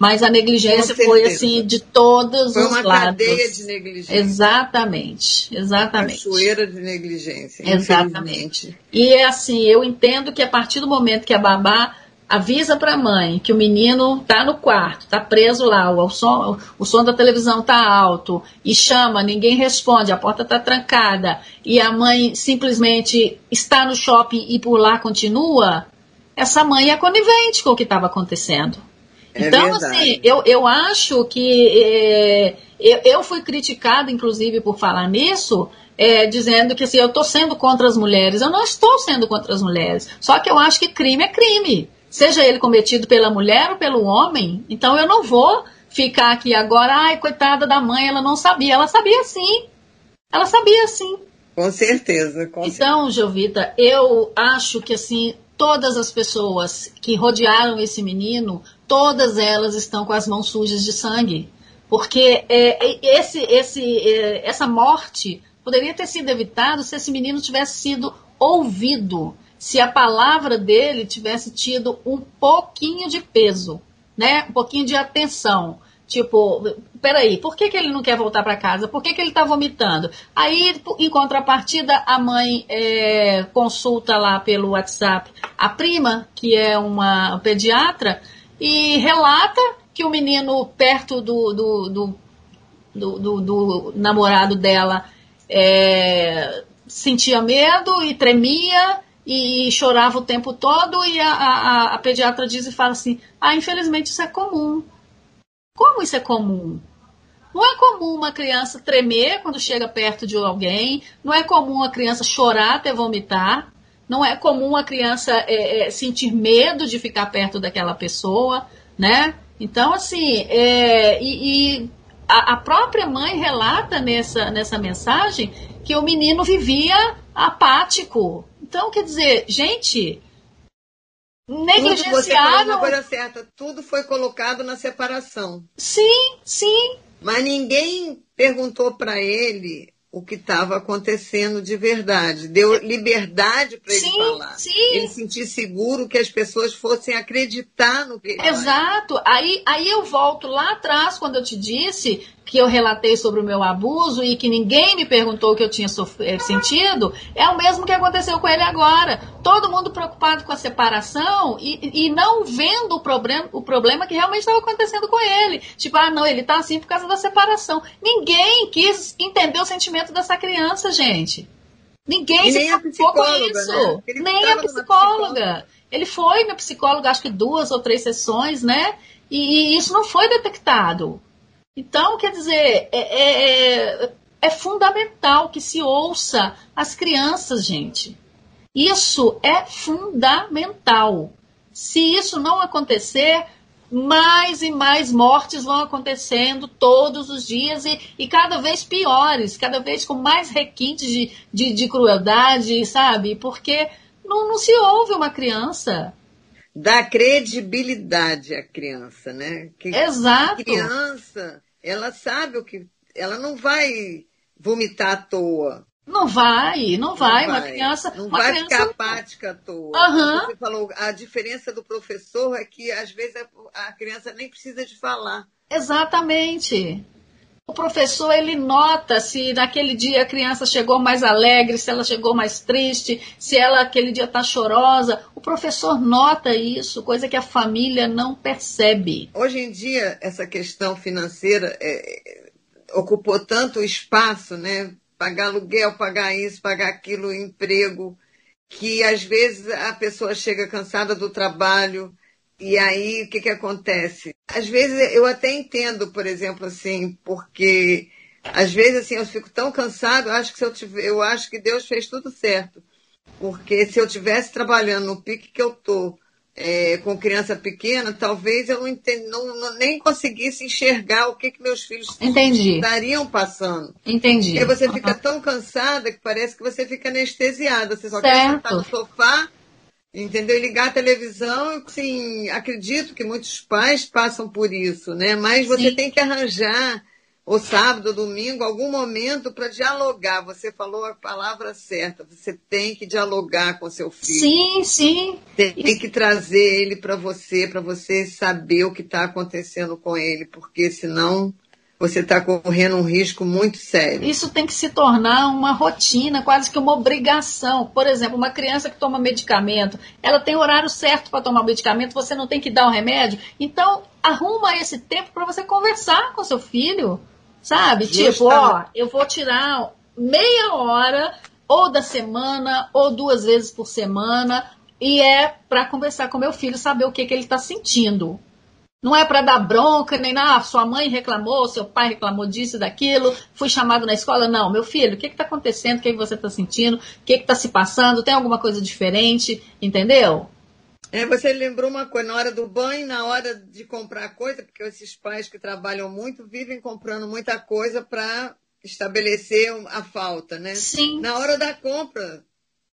Mas a negligência foi assim de todos foi os lados. Foi uma cadeia de negligência. Exatamente, exatamente. Cachoeira de negligência. Exatamente. E é assim, eu entendo que a partir do momento que a babá avisa para a mãe que o menino está no quarto, está preso lá, o som, o som da televisão está alto e chama, ninguém responde, a porta está trancada e a mãe simplesmente está no shopping e por lá continua, essa mãe é conivente com o que estava acontecendo. É então, verdade. assim, eu, eu acho que é, eu, eu fui criticada, inclusive, por falar nisso, é, dizendo que assim, eu estou sendo contra as mulheres. Eu não estou sendo contra as mulheres. Só que eu acho que crime é crime. Seja ele cometido pela mulher ou pelo homem. Então eu não vou ficar aqui agora, ai, coitada da mãe, ela não sabia. Ela sabia sim. Ela sabia sim. Com certeza. Com então. Jovita, eu acho que assim, todas as pessoas que rodearam esse menino todas elas estão com as mãos sujas de sangue. Porque é, esse, esse, é, essa morte poderia ter sido evitada se esse menino tivesse sido ouvido, se a palavra dele tivesse tido um pouquinho de peso, né? um pouquinho de atenção. Tipo, peraí, por que, que ele não quer voltar para casa? Por que, que ele está vomitando? Aí, em contrapartida, a mãe é, consulta lá pelo WhatsApp a prima, que é uma pediatra, e relata que o menino perto do, do, do, do, do namorado dela é, sentia medo e tremia e chorava o tempo todo e a, a, a pediatra diz e fala assim, ah, infelizmente isso é comum. Como isso é comum? Não é comum uma criança tremer quando chega perto de alguém, não é comum a criança chorar até vomitar, não é comum a criança é, é, sentir medo de ficar perto daquela pessoa, né? Então, assim, é, e, e a, a, própria mãe relata nessa, nessa mensagem que o menino vivia apático. Então, quer dizer, gente, negligenciaram. Tudo, você certa, tudo foi colocado na separação. Sim, sim. Mas ninguém perguntou para ele o que estava acontecendo de verdade. Deu liberdade para ele falar. Sim. Ele sentir seguro que as pessoas fossem acreditar no que ele Exato. Aí, aí eu volto lá atrás, quando eu te disse que eu relatei sobre o meu abuso e que ninguém me perguntou o que eu tinha eh, sentido, é o mesmo que aconteceu com ele agora. Todo mundo preocupado com a separação e, e não vendo o problema, o problema que realmente estava acontecendo com ele. Tipo, ah, não, ele está assim por causa da separação. Ninguém quis entender o sentimento dessa criança, gente. Ninguém e se preocupou com isso. Né? Nem a psicóloga. Ele foi na psicóloga, acho que duas ou três sessões, né? E, e isso não foi detectado. Então, quer dizer, é, é, é, é fundamental que se ouça as crianças, gente. Isso é fundamental. Se isso não acontecer, mais e mais mortes vão acontecendo todos os dias e, e cada vez piores, cada vez com mais requintes de, de, de crueldade, sabe? Porque não, não, se ouve uma criança. Dá credibilidade à criança, né? Que Exato. A criança, ela sabe o que. Ela não vai vomitar à toa. Não vai, não vai. Não uma vai. criança. Não uma vai criança... ficar apática à toa. Uhum. Você falou, a diferença do professor é que às vezes a criança nem precisa de falar. Exatamente. O professor ele nota se naquele dia a criança chegou mais alegre, se ela chegou mais triste, se ela aquele dia está chorosa. O professor nota isso, coisa que a família não percebe. Hoje em dia essa questão financeira é, ocupou tanto espaço, né? Pagar aluguel, pagar isso, pagar aquilo, emprego, que às vezes a pessoa chega cansada do trabalho, e aí, o que, que acontece? Às vezes eu até entendo, por exemplo, assim, porque às vezes assim eu fico tão cansado, eu acho que eu tiver, eu acho que Deus fez tudo certo. Porque se eu tivesse trabalhando no pique que eu tô, é, com criança pequena, talvez eu não, entend, não, não, nem conseguisse enxergar o que, que meus filhos Entendi. estariam passando. Entendi. Porque você fica tão cansada que parece que você fica anestesiada. Você só certo. quer sentar no sofá entendeu? E ligar a televisão, sim, acredito que muitos pais passam por isso, né? Mas você sim. tem que arranjar o sábado, domingo, algum momento para dialogar. Você falou a palavra certa. Você tem que dialogar com seu filho. Sim, sim. Tem, tem que trazer ele para você, para você saber o que está acontecendo com ele, porque senão você está correndo um risco muito sério. Isso tem que se tornar uma rotina, quase que uma obrigação. Por exemplo, uma criança que toma medicamento, ela tem horário certo para tomar o medicamento, você não tem que dar o remédio. Então, arruma esse tempo para você conversar com seu filho, sabe? Justa. Tipo, ó, eu vou tirar meia hora ou da semana ou duas vezes por semana e é para conversar com meu filho, saber o que, que ele está sentindo. Não é para dar bronca, nem nada, ah, sua mãe reclamou, seu pai reclamou disso, daquilo, fui chamado na escola. Não, meu filho, o que está acontecendo? O que, que você está sentindo? O que está se passando? Tem alguma coisa diferente? Entendeu? É, você lembrou uma coisa, na hora do banho, na hora de comprar coisa, porque esses pais que trabalham muito vivem comprando muita coisa para estabelecer a falta, né? Sim. Na hora da compra,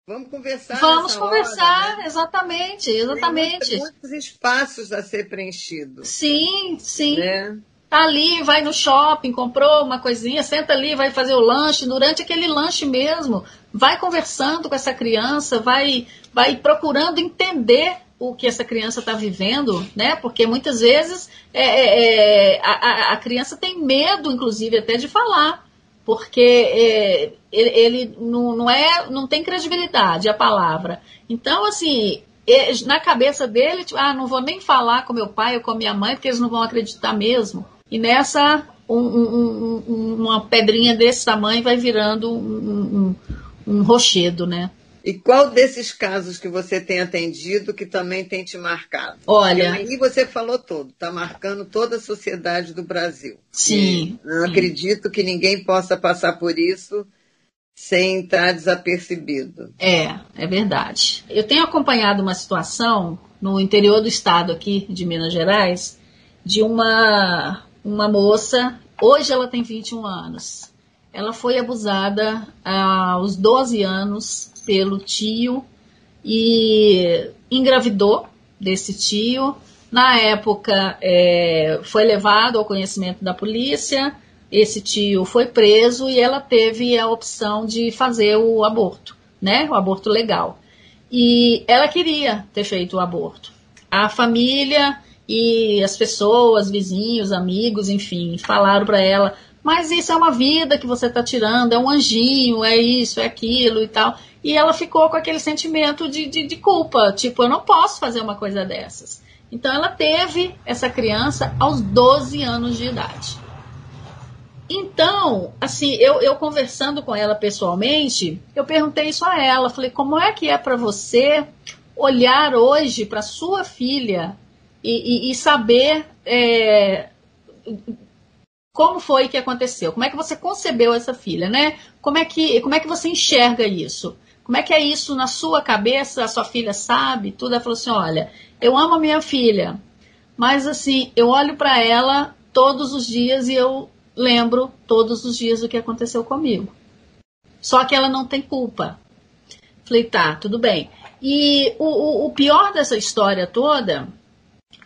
Vamos conversar. Vamos conversar, hora, né? exatamente, exatamente. Tem muitos espaços a ser preenchidos. Sim, sim. Né? Tá ali, vai no shopping, comprou uma coisinha, senta ali, vai fazer o lanche. Durante aquele lanche mesmo, vai conversando com essa criança, vai, vai procurando entender o que essa criança está vivendo, né? Porque muitas vezes é, é, é a, a criança tem medo, inclusive, até de falar porque é, ele, ele não, não, é, não tem credibilidade a palavra. Então, assim, é, na cabeça dele, tipo, ah, não vou nem falar com meu pai ou com minha mãe, porque eles não vão acreditar mesmo. E nessa, um, um, um, uma pedrinha desse tamanho vai virando um, um rochedo, né? E qual desses casos que você tem atendido que também tem te marcado? Olha. Porque aí você falou todo, está marcando toda a sociedade do Brasil. Sim. E não sim. acredito que ninguém possa passar por isso sem estar desapercebido. É, é verdade. Eu tenho acompanhado uma situação no interior do estado aqui de Minas Gerais de uma, uma moça, hoje ela tem 21 anos. Ela foi abusada aos 12 anos pelo tio e engravidou desse tio. Na época, é, foi levado ao conhecimento da polícia. Esse tio foi preso e ela teve a opção de fazer o aborto, né? O aborto legal. E ela queria ter feito o aborto. A família e as pessoas, vizinhos, amigos, enfim, falaram para ela: mas isso é uma vida que você está tirando, é um anjinho, é isso, é aquilo e tal. E ela ficou com aquele sentimento de, de, de culpa, tipo, eu não posso fazer uma coisa dessas. Então ela teve essa criança aos 12 anos de idade. Então, assim, eu, eu conversando com ela pessoalmente, eu perguntei isso a ela. Falei, como é que é para você olhar hoje para sua filha e, e, e saber é, como foi que aconteceu? Como é que você concebeu essa filha, né? Como é que, como é que você enxerga isso? Como é que é isso na sua cabeça? A sua filha sabe tudo? Ela falou assim: olha, eu amo a minha filha, mas assim, eu olho para ela todos os dias e eu lembro todos os dias o que aconteceu comigo. Só que ela não tem culpa. Falei, tá, tudo bem. E o, o, o pior dessa história toda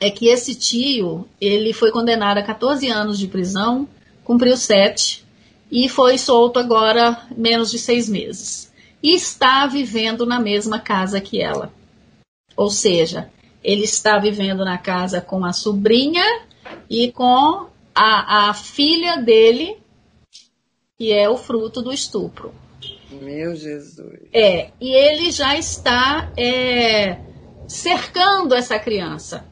é que esse tio, ele foi condenado a 14 anos de prisão, cumpriu 7 e foi solto agora menos de seis meses e está vivendo na mesma casa que ela. Ou seja, ele está vivendo na casa com a sobrinha e com a, a filha dele, que é o fruto do estupro. Meu Jesus. É, e ele já está é, cercando essa criança.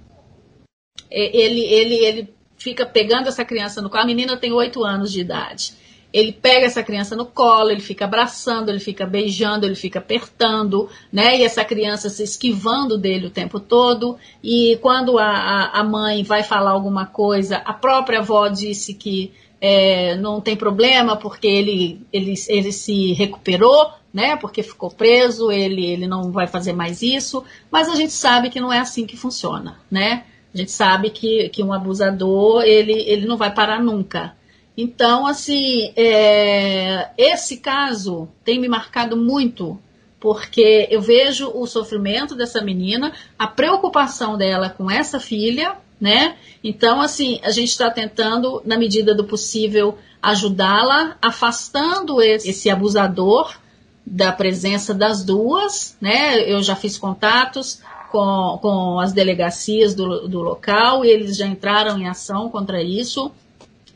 Ele, ele, ele fica pegando essa criança no colo. A menina tem oito anos de idade. Ele pega essa criança no colo, ele fica abraçando, ele fica beijando, ele fica apertando, né? E essa criança se esquivando dele o tempo todo. E quando a, a mãe vai falar alguma coisa, a própria avó disse que é, não tem problema porque ele, ele, ele se recuperou, né? Porque ficou preso, ele, ele não vai fazer mais isso. Mas a gente sabe que não é assim que funciona, né? A gente sabe que, que um abusador ele, ele não vai parar nunca. Então, assim, é, esse caso tem me marcado muito, porque eu vejo o sofrimento dessa menina, a preocupação dela com essa filha, né? Então, assim, a gente está tentando, na medida do possível, ajudá-la, afastando esse, esse abusador da presença das duas, né? Eu já fiz contatos com, com as delegacias do, do local eles já entraram em ação contra isso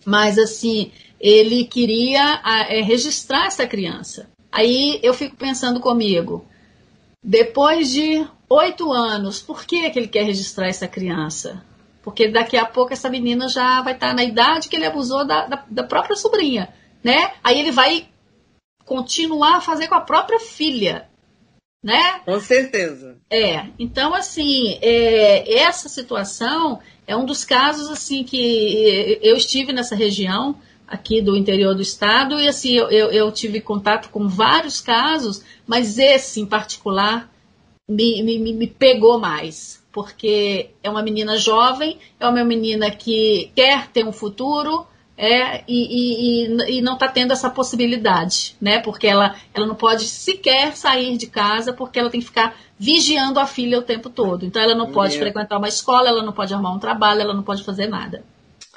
mas assim, ele queria é, registrar essa criança. Aí eu fico pensando comigo, depois de oito anos, por que, que ele quer registrar essa criança? Porque daqui a pouco essa menina já vai estar na idade que ele abusou da, da, da própria sobrinha, né? Aí ele vai continuar a fazer com a própria filha, né? Com certeza. É, então assim, é, essa situação é um dos casos assim que eu estive nessa região aqui do interior do estado e assim eu, eu tive contato com vários casos, mas esse em particular me, me, me pegou mais, porque é uma menina jovem, é uma menina que quer ter um futuro, é, e, e, e, não está tendo essa possibilidade, né? Porque ela, ela não pode sequer sair de casa porque ela tem que ficar vigiando a filha o tempo todo. Então ela não pode frequentar uma escola, ela não pode arrumar um trabalho, ela não pode fazer nada.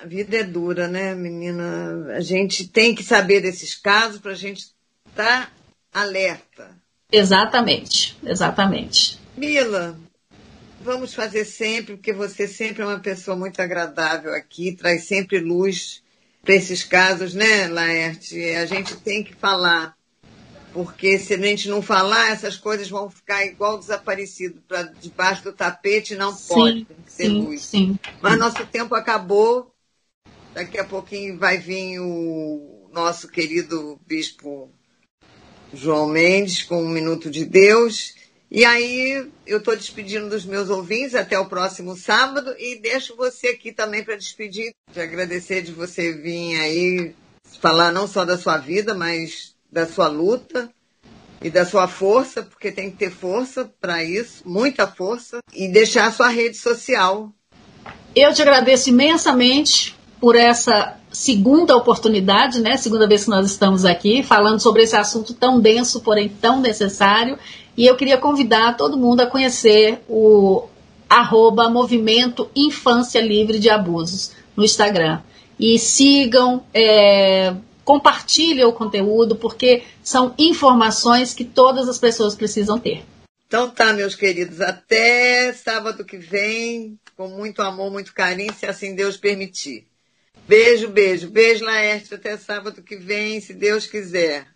A vida é dura, né, menina? A gente tem que saber desses casos para a gente estar tá alerta. Exatamente, exatamente. Mila, vamos fazer sempre, porque você sempre é uma pessoa muito agradável aqui, traz sempre luz para esses casos, né, Laerte? A gente tem que falar, porque se a gente não falar, essas coisas vão ficar igual desaparecido, para debaixo do tapete não sim, pode, tem que ter sim, luz. Sim. Mas nosso tempo acabou Daqui a pouquinho vai vir o nosso querido bispo João Mendes com um minuto de Deus. E aí eu estou despedindo dos meus ouvintes até o próximo sábado e deixo você aqui também para despedir, de agradecer de você vir aí falar não só da sua vida, mas da sua luta e da sua força, porque tem que ter força para isso, muita força, e deixar a sua rede social. Eu te agradeço imensamente por essa segunda oportunidade, né? Segunda vez que nós estamos aqui falando sobre esse assunto tão denso, porém tão necessário. E eu queria convidar todo mundo a conhecer o arroba Movimento Infância Livre de Abusos no Instagram. E sigam, é, compartilhem o conteúdo, porque são informações que todas as pessoas precisam ter. Então tá, meus queridos, até sábado que vem, com muito amor, muito carinho, se assim Deus permitir. Beijo, beijo, beijo, Laerte, até sábado que vem, se Deus quiser.